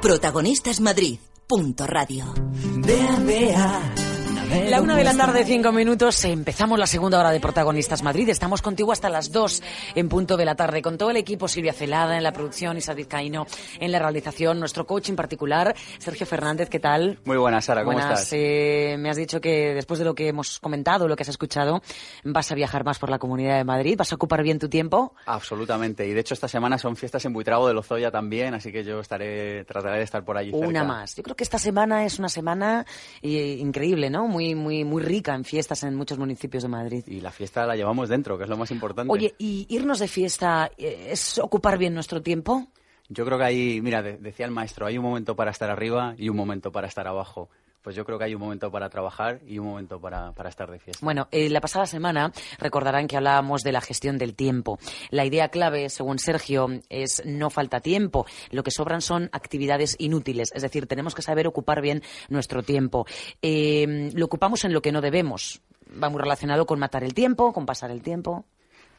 Protagonistas Madrid. Radio. La una de la tarde, cinco minutos. Empezamos la segunda hora de Protagonistas Madrid. Estamos contigo hasta las dos en punto de la tarde. Con todo el equipo, Silvia Celada en la producción, Isa Vizcaíno en la realización, nuestro coach en particular, Sergio Fernández. ¿Qué tal? Muy buenas, Sara. ¿Cómo Buenas. estás? Eh, me has dicho que después de lo que hemos comentado, lo que has escuchado, vas a viajar más por la Comunidad de Madrid. ¿Vas a ocupar bien tu tiempo? Absolutamente. Y de hecho, esta semana son fiestas en Buitrago de Lozoya también, así que yo estaré, trataré de estar por allí Una cerca. más. Yo creo que esta semana es una semana eh, increíble, ¿no? Muy, muy, muy rica en fiestas en muchos municipios de Madrid. Y la fiesta la llevamos dentro, que es lo más importante. Oye, ¿y irnos de fiesta eh, es ocupar bien nuestro tiempo? Yo creo que hay, mira, de- decía el maestro, hay un momento para estar arriba y un momento para estar abajo. Pues yo creo que hay un momento para trabajar y un momento para, para estar de fiesta. Bueno, eh, la pasada semana recordarán que hablábamos de la gestión del tiempo. La idea clave, según Sergio, es no falta tiempo. Lo que sobran son actividades inútiles. Es decir, tenemos que saber ocupar bien nuestro tiempo. Eh, lo ocupamos en lo que no debemos. Va muy relacionado con matar el tiempo, con pasar el tiempo.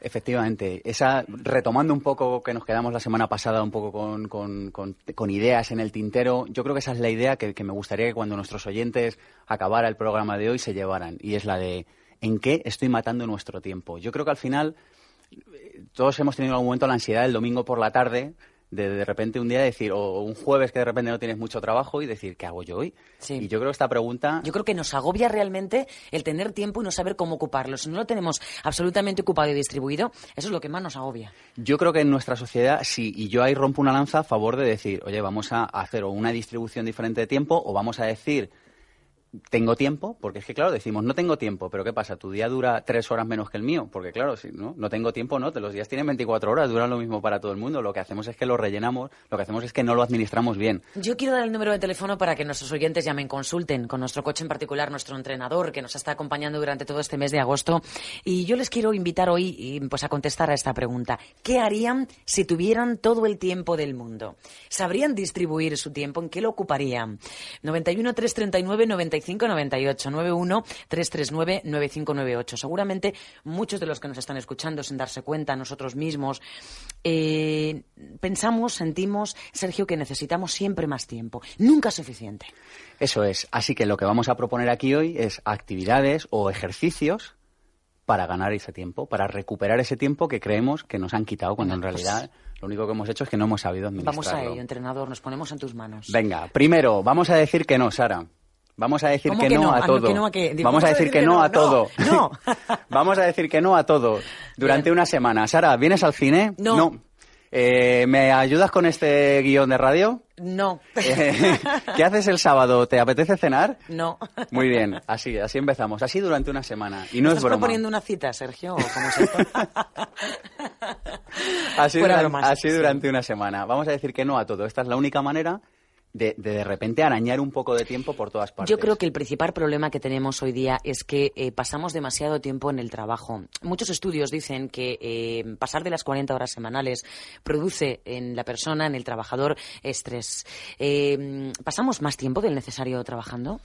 Efectivamente, esa, retomando un poco que nos quedamos la semana pasada un poco con, con- ideas en el tintero, yo creo que esa es la idea que, que me gustaría que cuando nuestros oyentes acabara el programa de hoy se llevaran, y es la de ¿en qué estoy matando nuestro tiempo? Yo creo que al final eh, todos hemos tenido en algún momento la ansiedad el domingo por la tarde de de repente un día decir, o un jueves que de repente no tienes mucho trabajo y decir, ¿qué hago yo hoy? Sí. Y yo creo que esta pregunta... Yo creo que nos agobia realmente el tener tiempo y no saber cómo ocuparlo. Si no lo tenemos absolutamente ocupado y distribuido, eso es lo que más nos agobia. Yo creo que en nuestra sociedad, sí, y yo ahí rompo una lanza a favor de decir, oye, vamos a hacer o una distribución diferente de tiempo o vamos a decir, tengo tiempo, porque es que, claro, decimos, no tengo tiempo, pero ¿qué pasa? Tu día dura tres horas menos que el mío, porque, claro, si no, no tengo tiempo, no, los días tienen 24 horas, duran lo mismo para todo el mundo. Lo que hacemos es que lo rellenamos, lo que hacemos es que no lo administramos bien. Yo quiero dar el número de teléfono para que nuestros oyentes llamen, consulten con nuestro coche en particular, nuestro entrenador que nos está acompañando durante todo este mes de agosto. Y yo les quiero invitar hoy pues, a contestar a esta pregunta. ¿Qué harían si tuvieran todo el tiempo del mundo? ¿Sabrían distribuir su tiempo? ¿En qué lo ocuparían? 91 339 95 98 91 339 9598. Seguramente muchos de los que nos están escuchando sin darse cuenta nosotros mismos eh, pensamos, sentimos, Sergio, que necesitamos siempre más tiempo. Nunca es suficiente. Eso es. Así que lo que vamos a proponer aquí hoy es actividades o ejercicios para ganar ese tiempo, para recuperar ese tiempo que creemos que nos han quitado, cuando en pues- realidad lo único que hemos hecho es que no hemos sabido administrarlo. Vamos a ello, entrenador, nos ponemos en tus manos. Venga, primero, vamos a decir que no, Sara. Vamos a decir ¿Cómo que, que no, no? a Ah, no, todo. que no a Vamos a decir que no a todo. No, vamos a decir que no a todo durante Bien. una semana. Sara, ¿vienes al cine? No. Eh, ¿Me ayudas con este guion de radio? No. Eh, ¿Qué haces el sábado? ¿Te apetece cenar? No. Muy bien, así, así empezamos. Así durante una semana. Y no ¿Estás es broma. proponiendo una cita, Sergio? Así, sí. durante una semana. Vamos a decir que no a todo. Esta es la única manera de de, de repente arañar un poco de tiempo por todas partes. Yo creo que el principal problema que tenemos hoy día es que eh, pasamos demasiado tiempo en el trabajo. Muchos estudios dicen que eh, pasar de las 40 horas semanales produce en la persona, en el trabajador, estrés. Eh, ¿Pasamos más tiempo del necesario trabajando?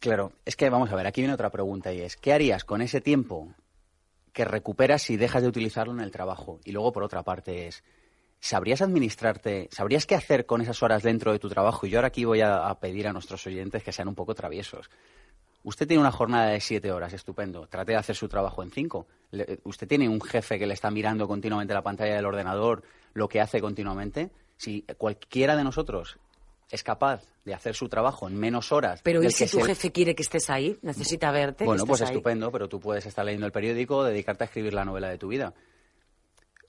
Claro, es que vamos a ver, aquí viene otra pregunta y es, ¿qué harías con ese tiempo que recuperas si dejas de utilizarlo en el trabajo? Y luego, por otra parte, es, ¿sabrías administrarte, sabrías qué hacer con esas horas dentro de tu trabajo? Y yo ahora aquí voy a, a pedir a nuestros oyentes que sean un poco traviesos. Usted tiene una jornada de siete horas, estupendo. Trate de hacer su trabajo en cinco. Le- usted tiene un jefe que le está mirando continuamente la pantalla del ordenador, lo que hace continuamente. Si cualquiera de nosotros es capaz de hacer su trabajo en menos horas. Pero ¿y si tu se- jefe quiere que estés ahí? Necesita verte. que Bueno, pues ahí. estupendo, pero tú puedes estar leyendo el periódico o dedicarte a escribir la novela de tu vida.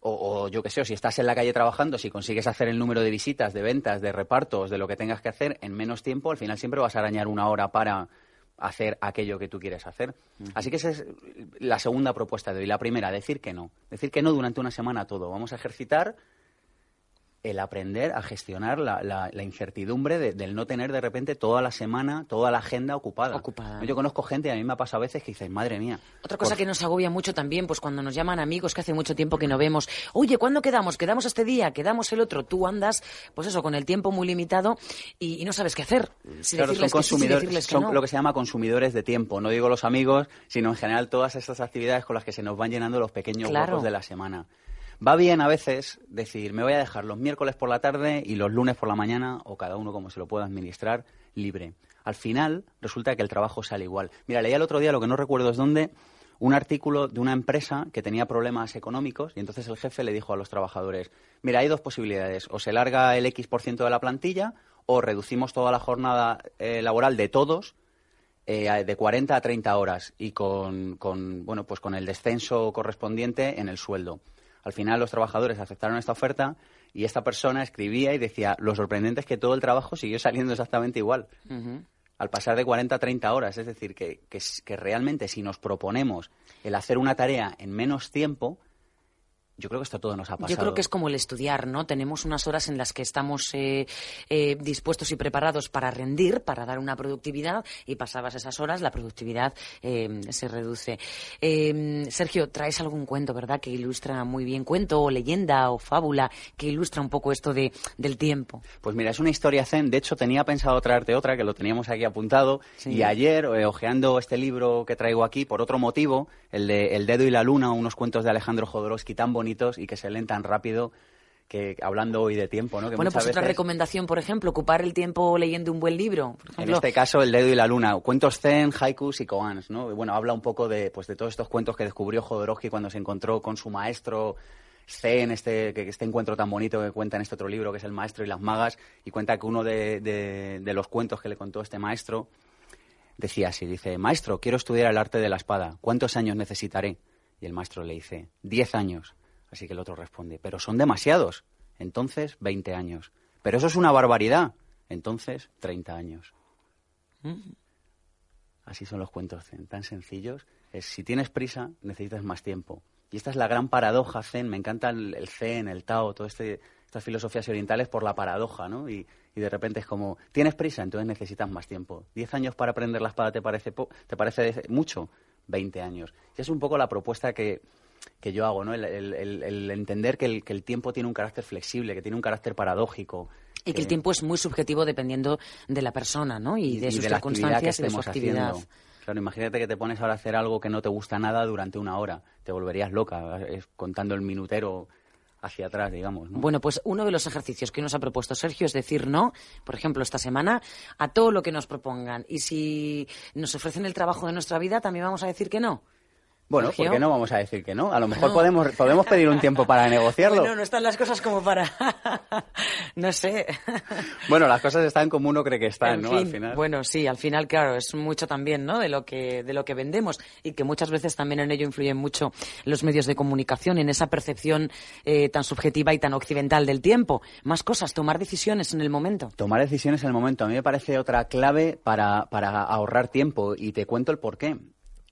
O, o yo qué sé, o si estás en la calle trabajando, si consigues hacer el número de visitas, de ventas, de repartos, de lo que tengas que hacer en menos tiempo, al final siempre vas a arañar una hora para hacer aquello que tú quieres hacer. Así que esa es la segunda propuesta de hoy. La primera, decir que no. Decir que no durante una semana todo. Vamos a ejercitar el aprender a gestionar la, la- la incertidumbre de- del no tener de repente toda la semana, toda la agenda ocupada. Ocupada. Yo conozco gente, a mí me ha pasado a veces que dices, madre mía. Otra cosa por- que nos agobia mucho también, pues cuando nos llaman amigos que hace mucho tiempo que no vemos, oye, ¿cuándo quedamos? ¿Quedamos este día? ¿Quedamos el otro? Tú andas, pues eso, con el tiempo muy limitado y, y no sabes qué hacer. Si Claro, son que sí, si consumidores, decirles que son no. lo que se llama consumidores de tiempo. No digo los amigos, sino en general todas estas actividades con las que se nos van llenando los pequeños Claro. huecos de la semana. Va bien a veces decir, me voy a dejar los miércoles por la tarde y los lunes por la mañana, o cada uno como se lo pueda administrar, libre. Al final resulta que el trabajo sale igual. Mira, leía el otro día, lo que no recuerdo es dónde, un artículo de una empresa que tenía problemas económicos y entonces el jefe le dijo a los trabajadores, mira, hay dos posibilidades, o se larga el X por ciento de la plantilla o reducimos toda la jornada eh, laboral de todos eh, de 40 a 30 horas y con, con, bueno, pues con el descenso correspondiente en el sueldo. Al final los trabajadores aceptaron esta oferta y esta persona escribía y decía, lo sorprendente es que todo el trabajo siguió saliendo exactamente igual. Al pasar de 40 a 30 horas, es decir, que, que, que realmente si nos proponemos el hacer una tarea en menos tiempo, yo creo que esto todo nos ha pasado. Yo creo que es como el estudiar, ¿no? Tenemos unas horas en las que estamos eh, eh, dispuestos y preparados para rendir, para dar una productividad, y pasadas esas horas la productividad eh, se reduce. Eh, Sergio, traes algún cuento, ¿verdad? Que ilustra muy bien, cuento o leyenda o fábula, que ilustra un poco esto de, del tiempo. Pues mira, es una historia zen. De hecho, tenía pensado traerte otra, que lo teníamos aquí apuntado. Sí. Y ayer, eh, ojeando este libro que traigo aquí, por otro motivo, el de El dedo y la luna, unos cuentos de Alejandro Jodorowsky tan bonitos y que se leen tan rápido, que hablando hoy de tiempo, ¿no? Que bueno, pues otra recomendación, por ejemplo, ocupar el tiempo leyendo un buen libro. Por En este caso, El dedo y la luna, cuentos zen, haikus y koans, ¿no? Y bueno, habla un poco de, pues, de todos estos cuentos que descubrió Jodorowsky cuando se encontró con su maestro zen, este, que, este encuentro tan bonito que cuenta en este otro libro, que es El maestro y las magas, y cuenta que uno de, de- de los cuentos que le contó este maestro decía así, dice, maestro, quiero estudiar el arte de la espada, ¿cuántos años necesitaré? Y el maestro le dice, diez años. Así que el otro responde, pero son demasiados. Entonces, veinte años. Pero eso es una barbaridad. Entonces, treinta años. Así son los cuentos zen, tan sencillos. Es, si tienes prisa, necesitas más tiempo. Y esta es la gran paradoja zen. Me encanta el, el zen, el tao, todas este, estas filosofías orientales por la paradoja, ¿no? Y, y de repente es como, tienes prisa, entonces necesitas más tiempo. Diez años para aprender la espada te parece, po- te parece mucho, veinte años. Y es un poco la propuesta que, que yo hago, ¿no? El, el- el- el entender que el, que el tiempo tiene un carácter flexible, que tiene un carácter paradójico. y que el tiempo es muy subjetivo dependiendo de la persona, ¿no? Y, de sus la actividad que circunstancias y de su estemos actividad. haciendo. Claro, imagínate que te pones ahora a hacer algo que no te gusta nada durante una hora. Te volverías loca, contando el minutero hacia atrás, digamos. ¿no? Bueno, pues uno de los ejercicios que nos ha propuesto Sergio es decir no, por ejemplo, esta semana, a todo lo que nos propongan. Y si nos ofrecen el trabajo de nuestra vida, también vamos a decir que no. Bueno, Sergio. ¿por qué no vamos a decir que no? A lo mejor No. podemos, podemos pedir un tiempo para negociarlo. Bueno, no están las cosas como para... no sé. Bueno, las cosas están como uno cree que están, En ¿no? fin, Al final. Bueno, sí, al final, claro, es mucho también, ¿no? De lo que de lo que vendemos y que muchas veces también en ello influyen mucho los medios de comunicación en esa percepción eh, tan subjetiva y tan occidental del tiempo. Más cosas, tomar decisiones en el momento. Tomar decisiones en el momento. A mí me parece otra clave para, para ahorrar tiempo y te cuento el por qué.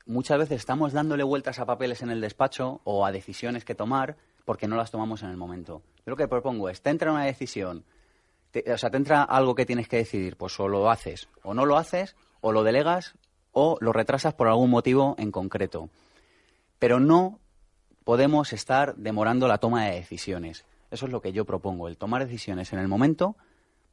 Muchas veces estamos dándole vueltas a papeles en el despacho o a decisiones que tomar porque no las tomamos en el momento. Yo lo que propongo es, te entra una decisión, te- o sea, te entra algo que tienes que decidir, pues o lo haces o no lo haces, o lo delegas o lo retrasas por algún motivo en concreto. Pero no podemos estar demorando la toma de decisiones. Eso es lo que yo propongo, el tomar decisiones en el momento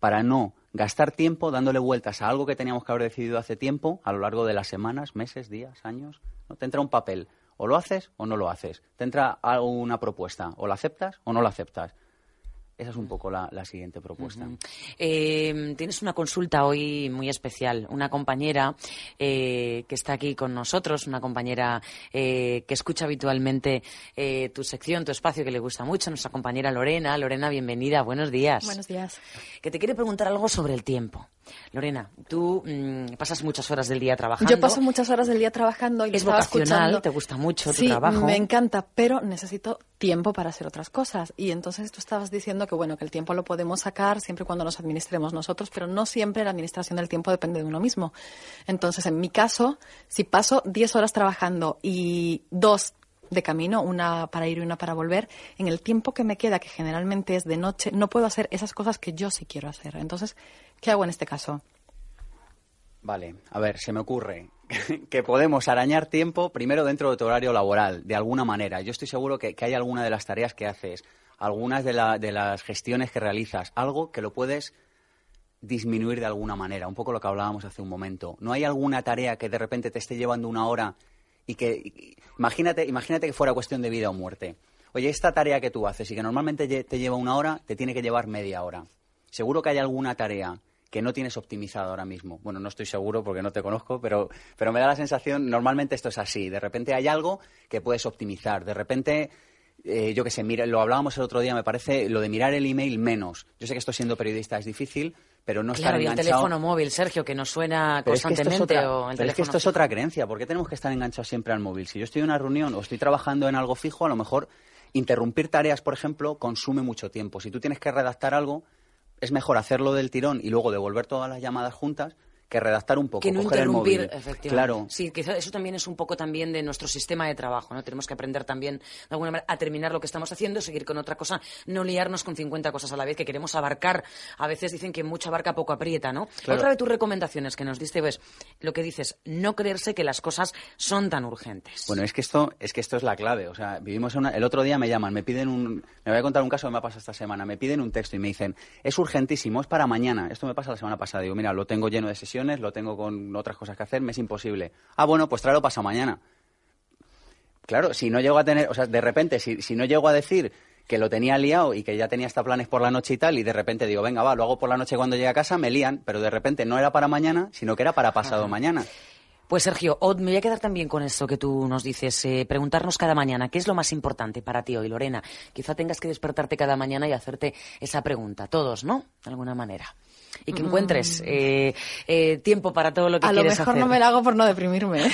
para no gastar tiempo dándole vueltas a algo que teníamos que haber decidido hace tiempo a lo largo de las semanas, meses, días, años. ¿no? Te entra un papel, o lo haces o no lo haces. Te entra una propuesta, o la aceptas o no la aceptas. Esa es un poco la, siguiente propuesta. Eh, tienes una consulta hoy muy especial. Una compañera eh, que está aquí con nosotros, una compañera que escucha habitualmente tu sección, tu espacio, que le gusta mucho, nuestra compañera Lorena. Lorena, bienvenida. Buenos días. Buenos días. Que te quiere preguntar algo sobre el tiempo. Lorena, tú mm, pasas muchas horas del día trabajando. Yo paso muchas horas del día trabajando y es vocacional, te gusta mucho tu trabajo. me encanta, pero necesito tiempo para hacer otras cosas. Y entonces tú estabas diciendo que bueno, que el tiempo lo podemos sacar siempre cuando nos administremos nosotros, pero no siempre la administración del tiempo depende de uno mismo. Entonces, en mi caso, si paso 10 horas trabajando y dos de camino, una para ir y una para volver, en el tiempo que me queda, que generalmente es de noche, no puedo hacer esas cosas que yo sí quiero hacer. Entonces, ¿qué hago en este caso? Vale, a ver, se me ocurre que podemos arañar tiempo primero dentro de tu horario laboral, de alguna manera. Yo estoy seguro que, hay alguna de las tareas que haces, algunas de, de las gestiones que realizas, algo que lo puedes disminuir de alguna manera, un poco lo que hablábamos hace un momento. ¿No hay alguna tarea que de repente te esté llevando una hora y que imagínate, imagínate que fuera cuestión de vida o muerte. Oye, esta tarea que tú haces y que normalmente te lleva una hora, te tiene que llevar media hora. Seguro que hay alguna tarea que no tienes optimizada ahora mismo. Bueno, no estoy seguro porque no te conozco, pero, pero me da la sensación, normalmente esto es así. De repente hay algo que puedes optimizar. De repente eh, yo qué sé, mira, lo hablábamos el otro día, me parece lo de mirar el email menos. Yo sé que esto siendo periodista es difícil, pero no claro, estar enganchado. el teléfono móvil, Sergio, que nos suena constantemente. Es otra, o pero es que esto es otra creencia. ¿Por qué tenemos que estar enganchados siempre al móvil? Si yo estoy en una reunión o estoy trabajando en algo fijo, a lo mejor interrumpir tareas, por ejemplo, consume mucho tiempo. Si tú tienes que redactar algo, es mejor hacerlo del tirón y luego devolver todas las llamadas juntas que redactar un poco, que no interrumpir, efectivamente. Claro. Sí, que eso también es un poco también de nuestro sistema de trabajo, ¿no? Tenemos que aprender también, de alguna manera, a terminar lo que estamos haciendo, seguir con otra cosa, no liarnos con 50 cosas a la vez, que queremos abarcar. A veces dicen que mucha abarca poco aprieta, ¿no? Otra de tus recomendaciones que nos diste, pues, lo que dices, no creerse que las cosas son tan urgentes. Bueno, es que esto es, que esto es la clave. O sea, vivimos una... El otro día me llaman, me piden un... Me voy a contar un caso que me ha pasado esta semana. Me piden un texto y me dicen, es urgentísimo, es para mañana. Esto me pasa la semana pasada. Digo, mira, lo tengo lleno de sesiones, lo tengo con otras cosas que hacer, me es imposible. Ah, bueno, pues tráelo pasa mañana. Claro, si no llego a tener, o sea, de repente, si, si no llego a decir que lo tenía liado y que ya tenía hasta planes por la noche y tal, y de repente digo, venga, va, lo hago por la noche cuando llegue a casa, me lían, pero de repente no era para mañana, sino que era para pasado mañana. Pues Sergio, me voy a quedar también con esto que tú nos dices, eh, preguntarnos cada mañana, ¿qué es lo más importante para ti hoy, Lorena? Quizá tengas que despertarte cada mañana y hacerte esa pregunta, todos, ¿no? De alguna manera y que encuentres mm. eh, eh, tiempo para todo lo que quieres hacer. A lo mejor no me lo hago por no deprimirme. ¿eh?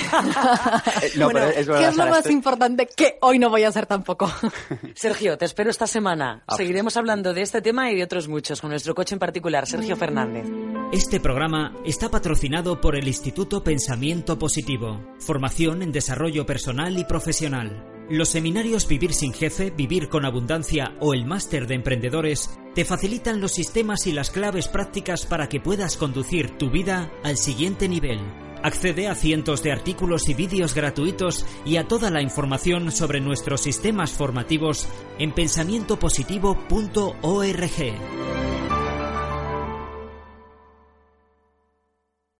bueno, es ¿qué es lo más importante que hoy no voy a hacer tampoco? Sergio, te espero esta semana. Ah. Seguiremos hablando de este tema y de otros muchos, con nuestro coche en particular, Sergio Fernández. Este programa está patrocinado por el Instituto Pensamiento Positivo, formación en desarrollo personal y profesional. Los seminarios Vivir sin Jefe, Vivir con Abundancia o el Máster de Emprendedores te facilitan los sistemas y las claves prácticas para que puedas conducir tu vida al siguiente nivel. Accede a cientos de artículos y vídeos gratuitos y a toda la información sobre nuestros sistemas formativos en pensamientopositivo.org.